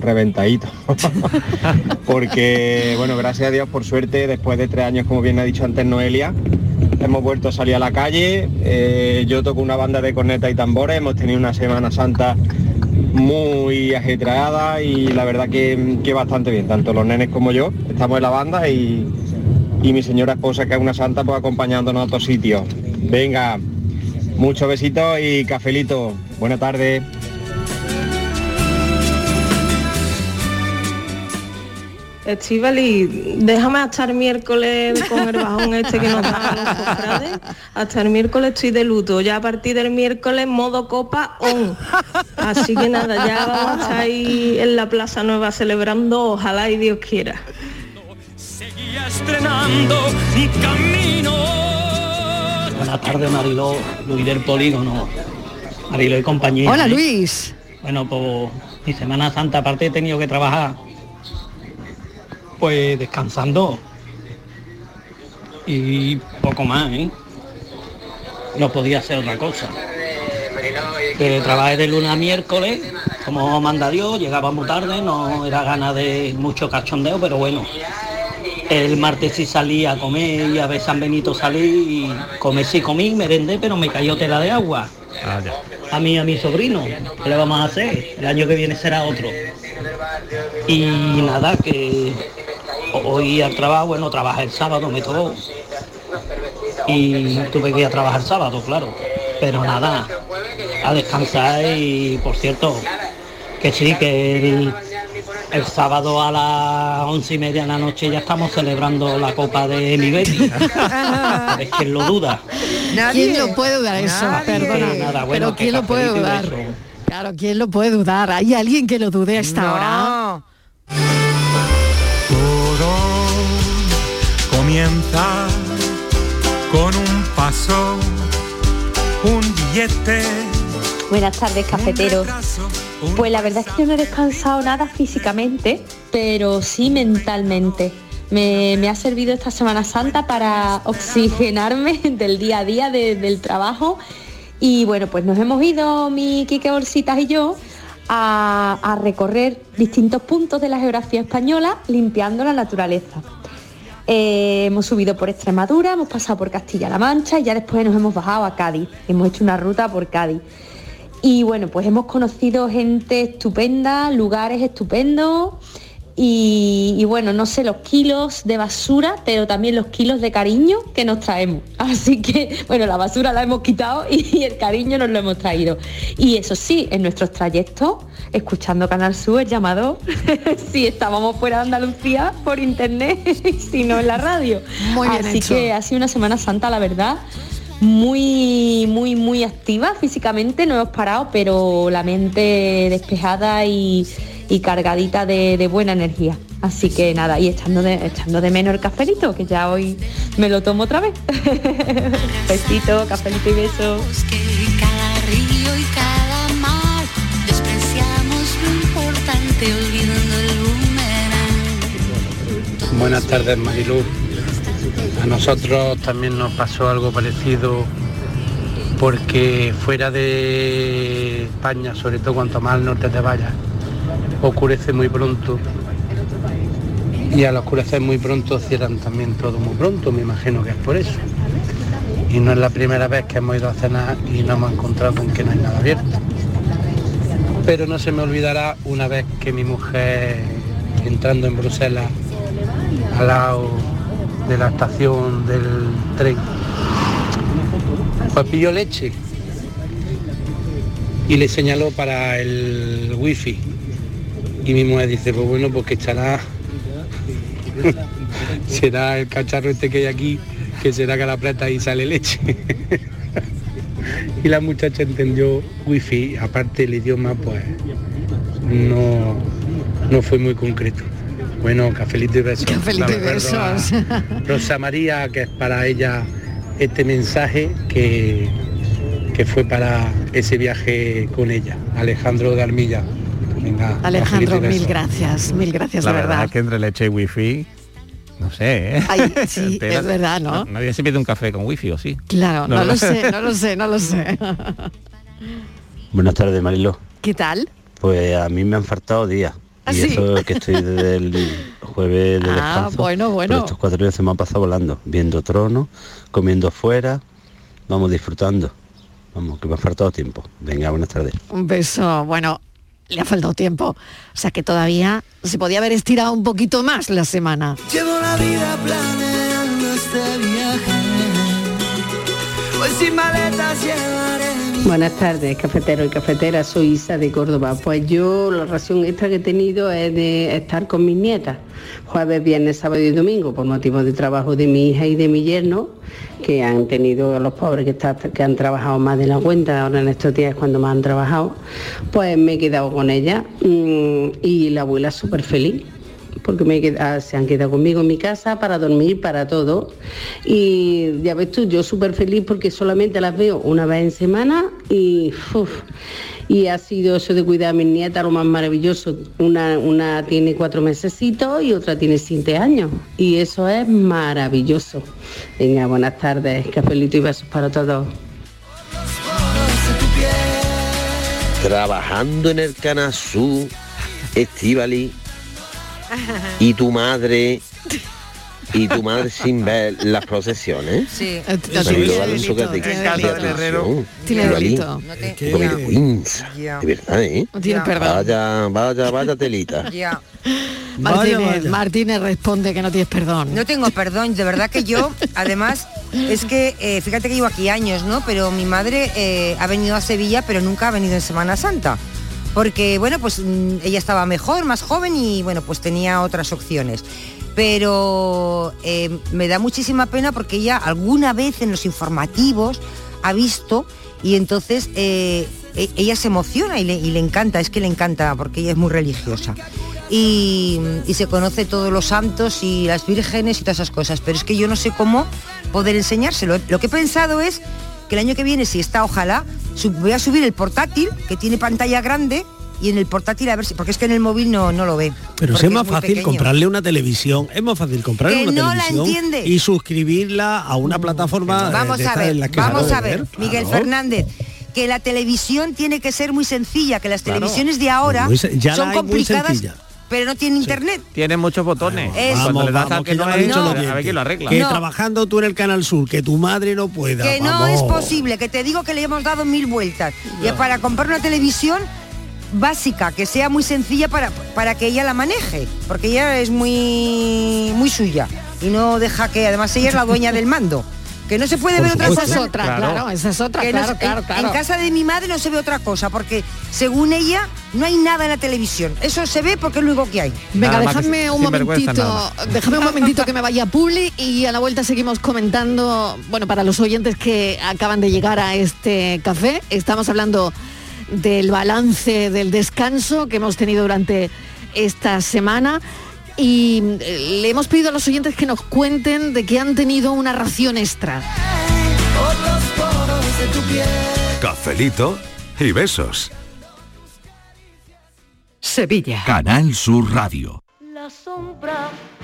reventaditos. Porque, bueno, gracias a Dios, por suerte, después de tres años, como bien ha dicho antes Noelia, hemos vuelto a salir a la calle. Eh, yo toco una banda de corneta y tambores, hemos tenido una Semana Santa muy ajetreada y la verdad que, que bastante bien, tanto los nenes como yo, estamos en la banda y, y mi señora esposa, que es una santa, pues acompañándonos a otros sitios. Venga, muchos besitos y cafelito. Buena tarde. Estivali, déjame hasta el miércoles con el bajón este que nos dan los cofrades. Hasta el miércoles estoy de luto. Ya a partir del miércoles modo copa on. Así que nada, ya vamos a estar ahí en la Plaza Nueva celebrando, ojalá y Dios quiera. Seguía estrenando camino. Buenas tardes, Mariló, Luis del Polígono. Mariló y compañía. Hola ¿eh? Luis. Bueno, pues mi Semana Santa aparte he tenido que trabajar pues descansando y poco más, ¿eh? No podía hacer otra cosa. Que trabajé de lunes a miércoles, como manda Dios, llegaba muy tarde, no era gana de mucho cachondeo, pero bueno. El martes sí salí a comer y a ver San Benito salí y comí sí comí, merendé, pero me cayó tela de agua. A mí a mi sobrino, ¿qué le vamos a hacer? El año que viene será otro. Y nada, que hoy al trabajo, bueno, trabajé el sábado, me tocó. Y tuve que ir a trabajar el sábado, claro. Pero nada, a descansar y por cierto, que sí, que el, el sábado a las once y media de la noche ya estamos celebrando la copa de mi Betty. ¿Sabes quién lo duda? ¿Quién lo puede dudar eso? Perdona. Nada, bueno, pero ¿quién lo puede dudar? Claro, ¿quién lo puede dudar? ¿Hay alguien que lo dude a esta hora? Todo comienza con un paso, un billete. Buenas tardes, cafeteros. Pues la verdad es que yo no he descansado nada físicamente, pero sí mentalmente. Me, ha servido esta Semana Santa para oxigenarme del día a día de- del trabajo. Y bueno, pues nos hemos ido, mi Quique Bolsitas y yo, a, a recorrer distintos puntos de la geografía española limpiando la naturaleza. Eh, hemos subido por Extremadura, hemos pasado por Castilla-La Mancha y ya después nos hemos bajado a Cádiz. Hemos hecho una ruta por Cádiz. Y bueno, pues hemos conocido gente estupenda, lugares estupendos y, y bueno, no sé los kilos de basura, pero también los kilos de cariño que nos traemos. Así que, bueno, la basura la hemos quitado y, el cariño nos lo hemos traído. Y eso sí, en nuestros trayectos, escuchando Canal Sur, el llamado, si estábamos fuera de Andalucía por internet, si no en la radio. Muy bien Así hecho. que ha sido una Semana Santa, la verdad, muy, muy, muy activa físicamente, no hemos parado, pero la mente despejada y, y cargadita de, de buena energía. Así que nada, y echando de, echando de menos el cafelito, que ya hoy me lo tomo otra vez. Besito, cafelito y besos. Cada río y cada mar despreciamos lo importante olvidando el boomerang. Buenas tardes, Marilú. A nosotros también nos pasó algo parecido porque fuera de España, sobre todo cuanto más al norte te vayas, oscurece muy pronto. Y al oscurecer muy pronto cierran también todo muy pronto, me imagino que es por eso. Y no es la primera vez que hemos ido a cenar y nos hemos encontrado con que no hay nada abierto. Pero no se me olvidará una vez que mi mujer, entrando en Bruselas, al lado de la estación del tren, pues pilló leche y le señaló para el wifi. Y mi mujer dice, pues bueno, pues que echará, será el cacharro este que hay aquí, que será que la aprieta y sale leche. y la muchacha entendió wifi, aparte el idioma, pues no, no fue muy concreto. Bueno, cafelito y besos. Cafelito y besos. Rosa María, que es para ella este mensaje que, que fue para ese viaje con ella. Alejandro de Armilla. Venga, Alejandro, mil gracias, mil gracias, la de verdad, verdad. que entre leche y wifi, no sé, ¿eh? Ay, sí, es verdad, ¿no? Nadie se pide un café con wifi, ¿o sí? Claro, no, lo sé, no lo sé, no lo sé. Buenas tardes, Marilo. ¿Qué tal? Pues a mí me han faltado días. ¿Ah, y sí? eso que estoy desde el jueves de Ah, descanso. bueno, bueno. pero estos cuatro días se me han pasado volando, viendo tronos, comiendo fuera, vamos disfrutando. Vamos, que me ha faltado tiempo. Venga, buenas tardes. Un beso, bueno, le ha faltado tiempo. O sea que todavía se podía haber estirado un poquito más la semana. Llevo la vida planeando este viaje. Sin maletas llevaré Buenas tardes, cafetero y cafetera, soy Isa de Córdoba. Pues yo la razón extra que he tenido es de estar con mis nietas, jueves, viernes, sábado y domingo, por motivo de trabajo de mi hija y de mi yerno, que han tenido los pobres que, está- que han trabajado más de la cuenta, ahora en estos días es cuando más han trabajado, pues me he quedado con ella mm, y la abuela súper feliz porque me he quedado- se han quedado conmigo en mi casa para dormir, para todo. Y ya ves tú, yo súper feliz porque solamente las veo una vez en semana y, y ha sido eso de cuidar a mis nietas lo más maravilloso. Una, una tiene cuatro mesecitos y otra tiene siete años. Y eso es maravilloso. Venga, buenas tardes, cafelito y besos para todos. Trabajando en el Canasú, Estivali, y tu madre, y tu madre sin ver las procesiones. Sí. Toque de tiene de delito. vergüenza, de verdad, ¿eh? Tiene perdón. Vaya, vaya, vaya telita. Ya. Martínez, Martínez responde que no tienes perdón. No tengo perdón, de verdad que yo, además, es que eh, fíjate que llevo aquí años, ¿no? Pero mi madre eh, ha venido a Sevilla, pero nunca ha venido en Semana Santa. Porque bueno, pues mm, ella estaba mejor, más joven y bueno, pues tenía otras opciones. Pero eh, me da muchísima pena porque ella alguna vez en los informativos ha visto y entonces eh, e- ella se emociona y le, encanta, es que le encanta porque ella es muy religiosa. Y se conoce todos los santos y las vírgenes y todas esas cosas, pero es que yo no sé cómo poder enseñárselo. Lo que he pensado es que el año que viene, si está, ojalá, voy a subir el portátil, que tiene pantalla grande, y en el portátil a ver si, porque es que en el móvil no, no lo ve. Pero si es más fácil pequeño. comprarle una televisión, es más fácil comprarle Que una no la televisión entiende. y suscribirla a una plataforma. eh, Vamos de a ver, en las que vamos a ver, Miguel claro. Fernández, que la televisión tiene que ser muy sencilla, que las Claro. televisiones de ahora sen- ya la son muy complicadas. Pero no tienen internet. Tiene muchos botones. Es- Cuando le das Vamos, que no lo han es, dicho los a ver oyentes. quién lo arregla. Que trabajando tú en el Canal Sur, que tu madre no pueda. Que no vamos. es posible, que te digo que le hemos dado mil vueltas. Y es para comprar una televisión básica, que sea muy sencilla para, para que ella la maneje, porque ella es muy, muy suya y no deja que, además ella es la dueña del mando. Que no se puede Por ver otra cosa. Esa es otra, Claro. claro, esa es otra, Que no claro, se- claro, en, claro. en casa de mi madre no se ve otra cosa, porque según ella no hay nada en la televisión. Eso se ve porque es lo único que hay. Venga, déjame un momentito, déjame un momentito que me vaya a Publi y a la vuelta seguimos comentando, bueno, para los oyentes que acaban de llegar a este café, estamos hablando del balance del descanso que hemos tenido durante esta semana y eh, le hemos pedido a los oyentes que nos cuenten de que han tenido una ración extra. Por los poros de tu piel. Cafelito y besos. Sevilla. Canal Sur Radio. La sombra,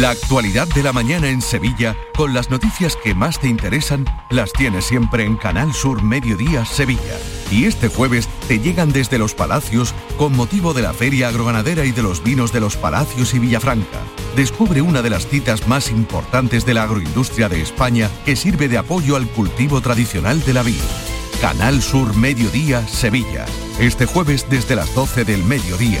La actualidad de la mañana en Sevilla, con las noticias que más te interesan, las tienes siempre en Canal Sur Mediodía Sevilla. Y este jueves te llegan desde Los Palacios con motivo de la Feria Agroganadera y de los vinos de Los Palacios y Villafranca. Descubre una de las citas más importantes de la agroindustria de España que sirve de apoyo al cultivo tradicional de la vid. Canal Sur Mediodía Sevilla. Este jueves desde las 12 del mediodía.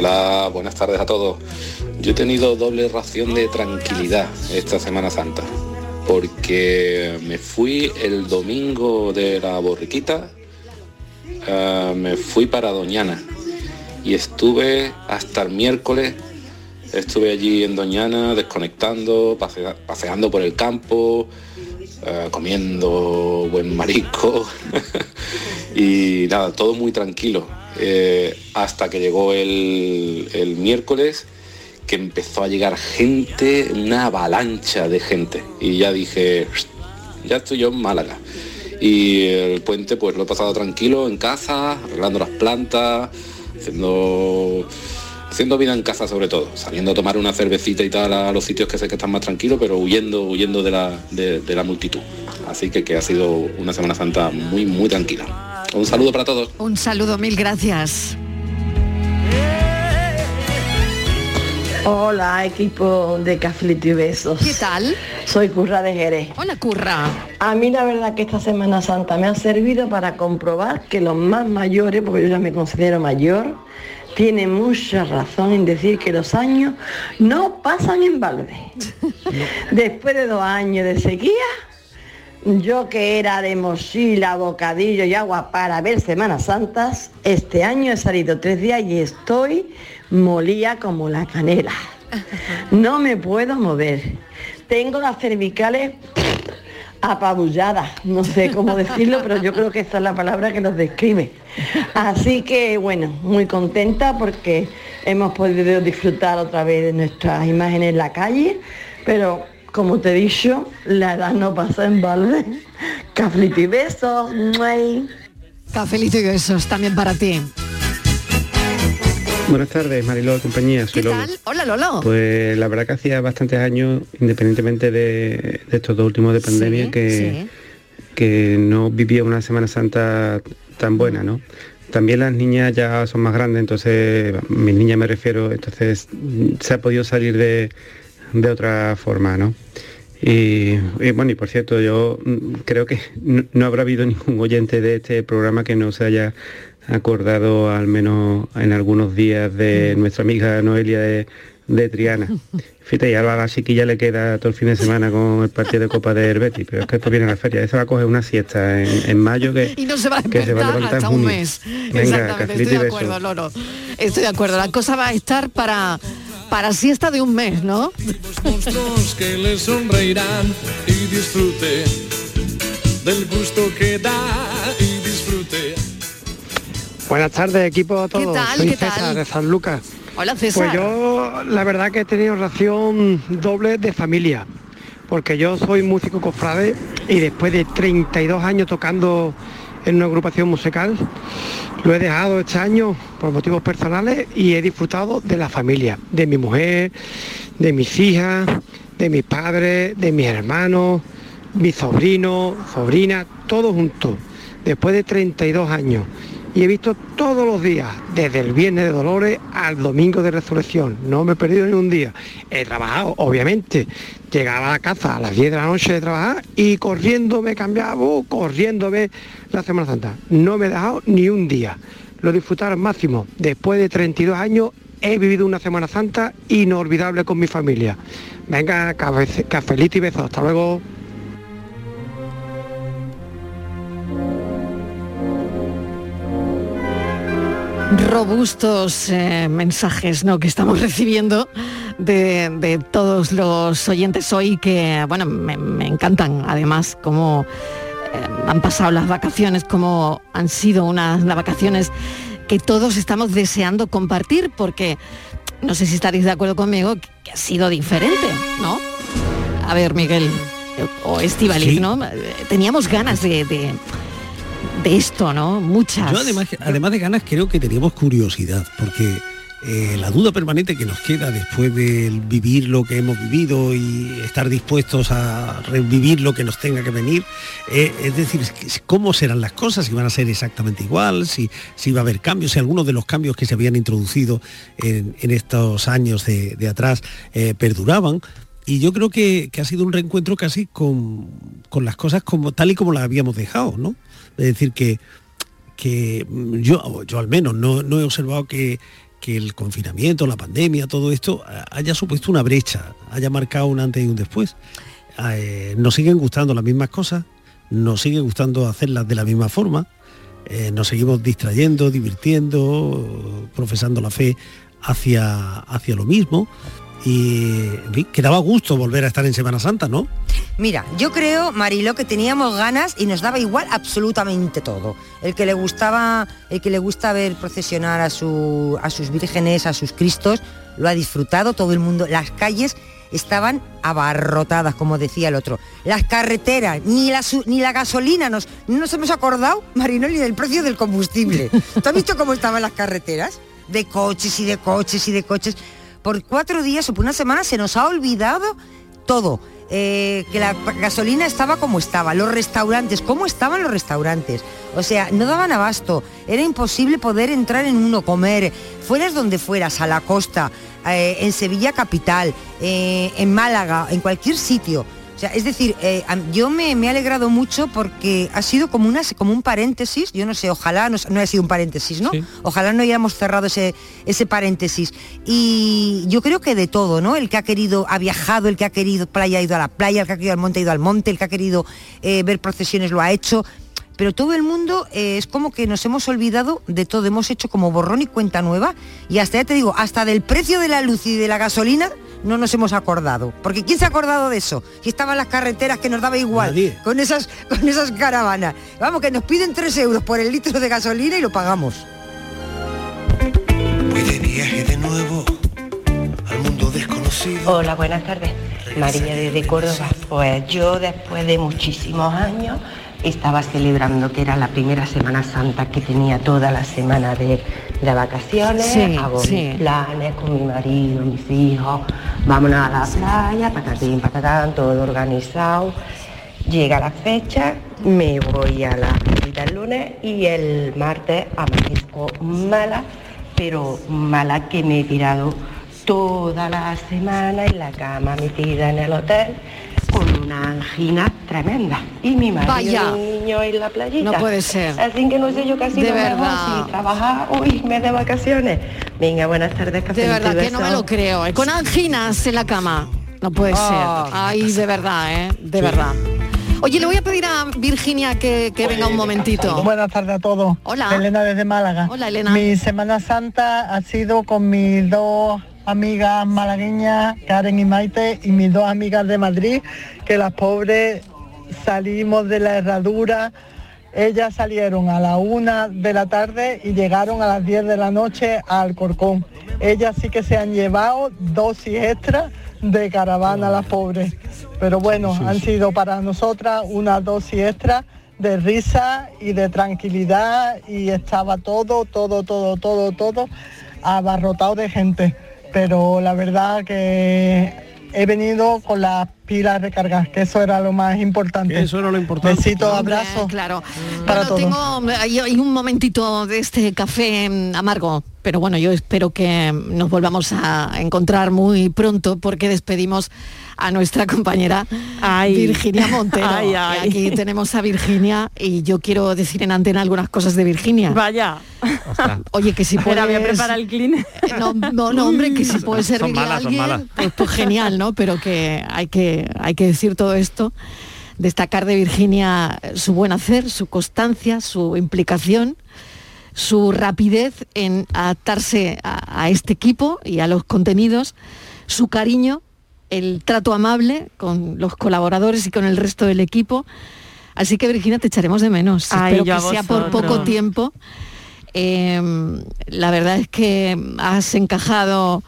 Hola, buenas tardes a todos. Yo he tenido doble ración de tranquilidad esta Semana Santa, porque me fui el domingo de la borriquita, eh, me fui para Doñana y estuve hasta el miércoles, estuve allí en Doñana desconectando, pasea- paseando por el campo, eh, comiendo buen marisco y nada, todo muy tranquilo. Eh, hasta que llegó el, el miércoles que empezó a llegar gente, una avalancha de gente. Y ya dije, "Psst, ya estoy yo en Málaga. Y el puente pues lo he pasado tranquilo en casa, arreglando las plantas, haciendo haciendo vida en casa sobre todo, saliendo a tomar una cervecita y tal a los sitios que sé que están más tranquilos, pero huyendo, huyendo de la, de, de la multitud. Así que, que ha sido una Semana Santa muy, muy tranquila. Un saludo para todos. Un saludo, mil gracias. Hola, equipo de Cafelito y Besos. ¿Qué tal? Soy Curra de Jerez. Hola, Curra. A mí la verdad que esta Semana Santa me ha servido para comprobar que los más mayores, porque yo ya me considero mayor, tienen mucha razón en decir que los años no pasan en balde. Después de dos años de sequía, yo que era de mochila, bocadillo y agua para ver Semanas Santas, este año he salido tres días y estoy molía como la canela. No me puedo mover. Tengo las cervicales apabulladas, no sé cómo decirlo, pero yo creo que esta es la palabra que nos describe. Así que bueno, muy contenta porque hemos podido disfrutar otra vez de nuestras imágenes en la calle, pero como te he dicho, la edad no pasa en balde. Cafelito y besos. ¡muay! Cafelito y besos también para ti. Buenas tardes, Mariló de compañía, soy ¿Qué Lolo. tal? Hola, Lolo. Pues la verdad que hacía bastantes años, independientemente de, de estos dos últimos de pandemia, Sí, que, sí. que no vivía una Semana Santa tan buena, ¿no? También las niñas ya son más grandes, entonces, mis niñas me refiero, entonces se ha podido salir de, de otra forma, ¿no? Y, y bueno, y por cierto, yo mm, creo que no, no habrá habido ningún oyente de este programa que no se haya acordado al menos en algunos días de nuestra amiga Noelia de, de Triana. Fíjate, ya a la chiquilla le queda todo el fin de semana con el partido de Copa de Herbeti, pero es que después viene la feria, esa va a coger una siesta en, en mayo que, Y no se va a que se va a levantar en hasta un junio. mes. Venga, Exactamente, estoy de acuerdo, Lolo. Estoy de acuerdo. La cosa va a estar para, para siesta de un mes, ¿no? monstruos que le sonreirán y disfrute del gusto que da y disfrute. Buenas tardes, equipo a todos. tal? Soy ¿Qué César tal? de San Lucas. Hola, César. Pues yo, la verdad que he tenido ración doble de familia, porque yo soy músico cofrade y después de 32 años tocando en una agrupación musical, lo he dejado este año por motivos personales y he disfrutado de la familia, de mi mujer, de mis hijas, de mis padres, de mis hermanos, mis sobrinos, sobrinas, todos juntos, después de 32 años. Y he visto todos los días, desde el viernes de Dolores al domingo de Resurrección. No me he perdido ni un día. He trabajado, obviamente. Llegaba a la casa a las 10 de la noche de trabajar y corriendo me cambiaba, corriendo me la Semana Santa. No me he dejado ni un día. Lo he disfrutado al máximo. Después de 32 años he vivido una Semana Santa inolvidable con mi familia. Venga, cafe- cafelito y besos. Hasta luego. Robustos eh, mensajes ¿no? que estamos recibiendo de, de todos los oyentes hoy que bueno me, me encantan además cómo eh, han pasado las vacaciones cómo han sido unas vacaciones que todos estamos deseando compartir porque no sé si estaréis de acuerdo conmigo que, ha sido diferente no a ver Miguel o Estivaliz Sí. no teníamos ganas de, de de esto no muchas Yo además, además de ganas creo que teníamos curiosidad, porque eh, la duda permanente que nos queda después de vivir lo que hemos vivido y estar dispuestos a revivir lo que nos tenga que venir, eh, es decir, cómo serán las cosas, si van a ser exactamente igual, si, si va a haber cambios, si algunos de los cambios que se habían introducido en, estos años de, de atrás eh, perduraban. Y yo creo que, que ha sido un reencuentro casi con, con las cosas como tal y como las habíamos dejado, ¿no? Es decir, que, que yo, yo al menos no, no he observado que, que el confinamiento, la pandemia, todo esto haya supuesto una brecha, haya marcado un antes y un después. Eh, nos siguen gustando las mismas cosas, nos sigue gustando hacerlas de la misma forma, eh, nos seguimos distrayendo, divirtiendo, profesando la fe hacia, hacia lo mismo. Y que daba gusto volver a estar en Semana Santa, ¿no? Mira, yo creo, Marilo, que teníamos ganas y nos daba igual absolutamente todo. El que le gustaba, el que le gusta ver procesionar a, su, a sus vírgenes, a sus cristos, lo ha disfrutado todo el mundo. Las calles estaban abarrotadas, como decía el otro. Las carreteras, ni la, ni la gasolina, nos, no nos hemos acordado, ni del precio del combustible. ¿Tú has visto cómo estaban las carreteras? De coches y de coches y de coches. Por cuatro días o por una semana se nos ha olvidado todo. Eh, que la gasolina estaba como estaba, los restaurantes, cómo estaban los restaurantes. O sea, no daban abasto, era imposible poder entrar en uno, comer, fueras donde fueras, a la costa, eh, en Sevilla capital, eh, en Málaga, en cualquier sitio. O sea, es decir, eh, yo me, me he alegrado mucho porque ha sido como, una, como un paréntesis, yo no sé, ojalá no, no haya sido un paréntesis, ¿no? Ojalá no hayamos cerrado ese, ese paréntesis. Y yo creo que de todo, ¿no? El que ha querido, ha viajado, el que ha querido playa ha ido a la playa, el que ha querido al monte ha ido al monte, el que ha querido eh, ver procesiones lo ha hecho. Pero todo el mundo eh, es como que nos hemos olvidado de todo, hemos hecho como borrón y cuenta nueva y hasta ya te digo, hasta del precio de la luz y de la gasolina no nos hemos acordado. Porque ¿quién se ha acordado de eso? Si estaban las carreteras que nos daba igual con esas, con esas caravanas. Vamos, que nos piden 3 euros por el litro de gasolina y lo pagamos. Voy de viaje de nuevo al mundo desconocido. Hola, buenas tardes. María desde Córdoba. Pues yo después de muchísimos años estaba celebrando que era la primera Semana Santa que tenía toda la semana de, de vacaciones. Sí, Hago sí. mis planes con mi marido, mis hijos. Vámonos a la playa, patatín, patatán, todo organizado. Llega la fecha, me voy a la visita el lunes y el martes amanezco mala, pero mala que me he tirado toda la semana en la cama metida en el hotel con una angina tremenda. Y mi marido Vaya. y mi niño en la playita. No puede ser. Así que no sé yo casi De lo verdad. si trabajar o irme de vacaciones. Venga, buenas tardes, café. De verdad que no me lo creo. ¿eh? Con anginas en la cama. No puede ser. Ay, de verdad, ¿eh? De verdad. Oye, le voy a pedir a Virginia que, que venga un momentito. Buenas tardes a todos. Hola. Elena desde Málaga. Hola, Elena. Mi Semana Santa ha sido con mis dos amigas malagueñas, Karen y Maite, y mis dos amigas de Madrid, que las pobres salimos de la herradura. Ellas salieron a la una de la tarde y llegaron a las 10 de la noche al Corcón. Ellas sí que se han llevado dosis extra de caravana las pobres. Pero bueno, han sido para nosotras una dosis extra de risa y de tranquilidad y estaba todo, todo, todo, todo, todo abarrotado de gente. Pero la verdad que he venido con las pilas recargadas, que eso era lo más importante. Eso era lo importante. Besitos, abrazos. Claro. Para bueno, todos. tengo hay, hay un momentito de este café mm, amargo, pero bueno, yo espero que nos volvamos a encontrar muy pronto porque despedimos a nuestra compañera Virginia Montero. ay, Y ay. Aquí tenemos a Virginia y yo quiero decir en antena algunas cosas de Virginia. Vaya. Oye, que si Espera, voy a puedes- preparar el clean. No, no, no, hombre, que si puede Son servirle a alguien, malas. pues, pues genial, ¿no? Pero que hay que hay que decir todo esto, destacar de Virginia su buen hacer, su constancia, su implicación, su rapidez en adaptarse a, a este equipo y a los contenidos, su cariño, el trato amable con los colaboradores y con el resto del equipo. Así que Virginia te echaremos de menos. Ay, Espero que sea por poco tiempo. Eh, la verdad es que has encajado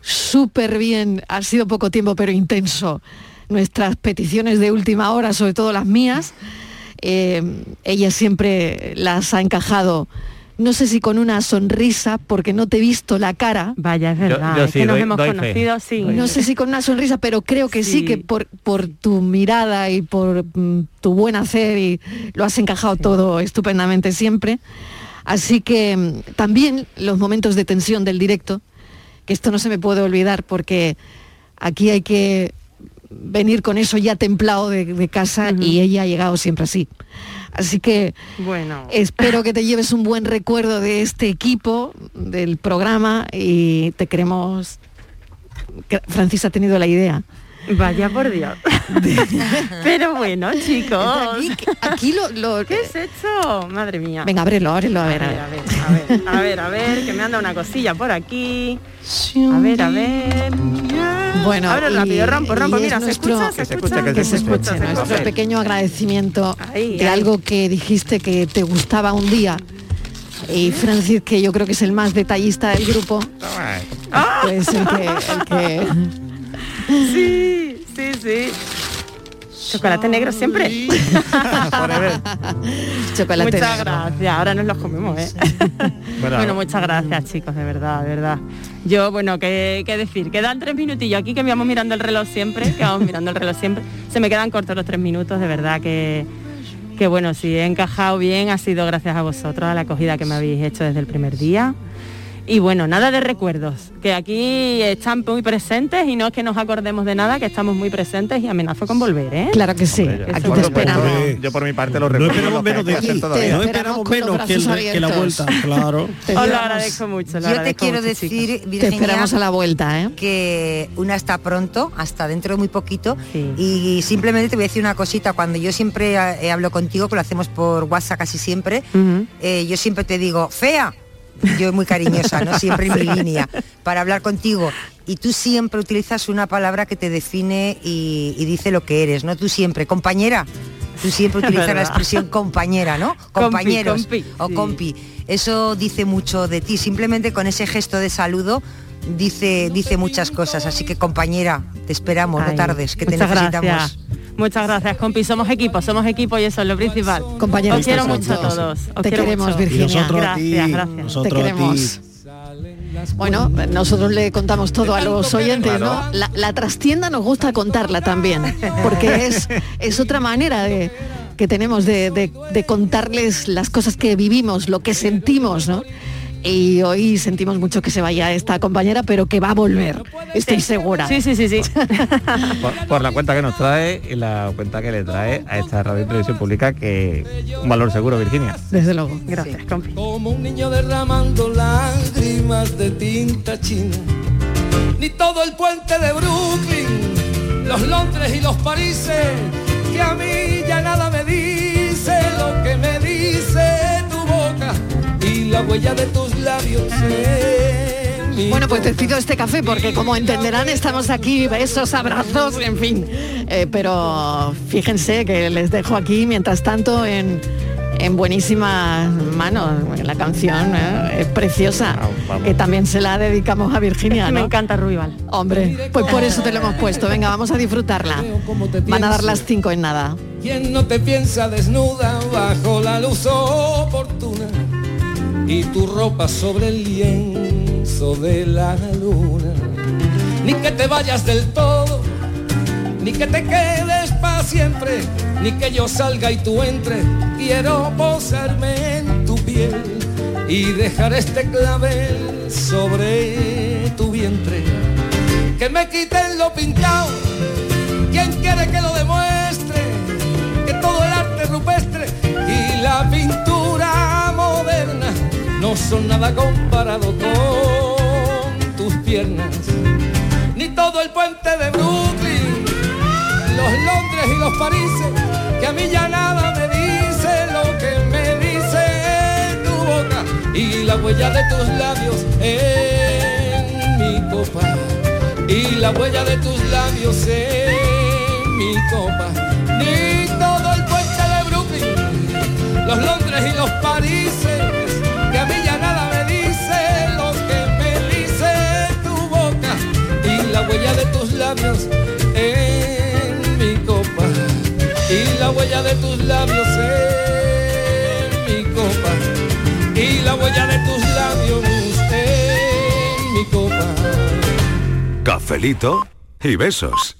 súper bien, ha sido poco tiempo pero intenso nuestras peticiones de última hora, sobre todo las mías. Eh, ella siempre las ha encajado, no sé si con una sonrisa, porque no te he visto la cara. Vaya, es verdad, yo es que nos doy- hemos doy fe. conocido, sí. No sé si con una sonrisa, pero creo que sí, Sí. que por, por tu mirada y por mm, tu buen hacer y lo has encajado todo estupendamente siempre. Así que mm, también los momentos de tensión del directo, que esto no se me puede olvidar porque aquí hay que venir con eso ya templado de, de casa y ella ha llegado siempre así. Así que Bueno. espero que te lleves un buen recuerdo de este equipo, del programa y te queremos... que Francis ha tenido la idea. Vaya por Dios. Pero bueno, chicos. Aquí, lo, lo- ¿Qué has hecho? Madre mía. Venga, ábrelo, ábrelo, a ver. A ver, a ver, a ver, a ver, a ver, que me anda una cosilla por aquí. A ver, a ver. Bueno, Abre y- rápido, rompo, rompo. Mira, se nuestro- escucha, se que se escucha, escuche, que se escuche, se nuestro escucha. pequeño agradecimiento Ahí, de ahí. algo que dijiste que te gustaba un día. Y Francis, que yo creo que es el más detallista del grupo, pues el que, el que Sí, sí, sí. Chocolate negro siempre. chocolate muchas negro. gracias. Ahora nos los comemos, ¿eh? Bueno, Bueno, muchas gracias, chicos, de verdad, de verdad. Yo, bueno, ¿qué, qué decir? Quedan tres minutillos aquí que vamos mirando el reloj siempre, que vamos mirando el reloj siempre. Se me quedan cortos los tres minutos, de verdad que, que bueno, si he encajado bien ha sido gracias a vosotros, a la acogida que me habéis hecho desde el primer día. Y bueno, nada de recuerdos, que aquí están muy presentes y no es que nos acordemos de nada, que estamos muy presentes y amenazo con volver, ¿eh? Claro que sí, aquí te. Yo por mi parte lo No recuerdo. esperamos menos de ti, no esperamos menos que, el- que la vuelta, claro. Os lo agradezco mucho. lo Yo te quiero mucho, decir. Virginia, esperamos a la vuelta, ¿eh? que una está pronto, hasta dentro de muy poquito, y simplemente te voy a decir una cosita, cuando yo siempre eh, hablo contigo, que lo hacemos por WhatsApp casi siempre, eh, yo siempre te digo, fea, yo muy cariñosa, ¿no? Siempre en mi línea, para hablar contigo. Y tú siempre utilizas una palabra que te define y, y dice lo que eres, ¿no? Tú siempre, compañera. Tú siempre utilizas la expresión compañera, ¿no? Compañeros compi, o sí. compi. Eso dice mucho de ti. Simplemente con ese gesto de saludo dice, dice muchas cosas. Así que compañera, te esperamos, no Ay, tardes, que te muchas necesitamos. Gracias. Muchas gracias, compi. Somos equipo, somos equipo y eso es lo principal. Compañeros, Os quiero mucho a todos. todos. Os Te quiero queremos, mucho. Virginia. Y nosotros a ti, gracias, gracias. nosotros Te queremos. Bueno, nosotros le contamos todo a los oyentes, ¿no? La, la trastienda nos gusta contarla también, porque es, es otra manera de, que tenemos de, de- de contarles las cosas que vivimos, lo que sentimos, ¿no? Y hoy sentimos mucho que se vaya esta compañera, pero que va a volver, estoy segura. Sí, sí, sí, sí. por, por la cuenta que nos trae y la cuenta que le trae a esta radio y televisión pública que un valor seguro, Virginia. Desde luego. Gracias, compi. Como un niño derramando lágrimas de tinta china. Ni todo el puente de Brooklyn, los Londres y los Parises, que a mí ya nada me dice lo que me y la huella de tus labios. en mi Bueno, pues te pido este café porque como entenderán estamos aquí, besos, abrazos, en fin. Eh, pero fíjense que les dejo aquí mientras tanto en, en buenísimas manos. La canción eh, es preciosa, que también se la dedicamos a Virginia. Me ¿no? encanta Ruibal. Hombre, pues por eso te lo hemos puesto. Venga, vamos a disfrutarla. Van a dar las cinco en nada. ¿Quién no te piensa desnuda bajo la luz oportuna y tu ropa sobre el lienzo de la luna? Ni que te vayas del todo, ni que te quedes para siempre, ni que yo salga y tú entres. Quiero posarme en tu piel y dejar este clavel sobre tu vientre. Que me quiten lo pintado, ¿quién quiere que lo demuestre? que todo el arte rupestre y la pintura no son nada comparado con tus piernas, ni todo el puente de Brooklyn, los Londres y los Parises, que a mí ya nada me dice lo que me dice tu boca y la huella de tus labios en mi copa y la huella de tus labios en mi copa ni todo el puente de Brooklyn, los Londres y los Parises, en mi copa y la huella de tus labios en mi copa y la huella de tus labios en mi copa. Cafelito y besos.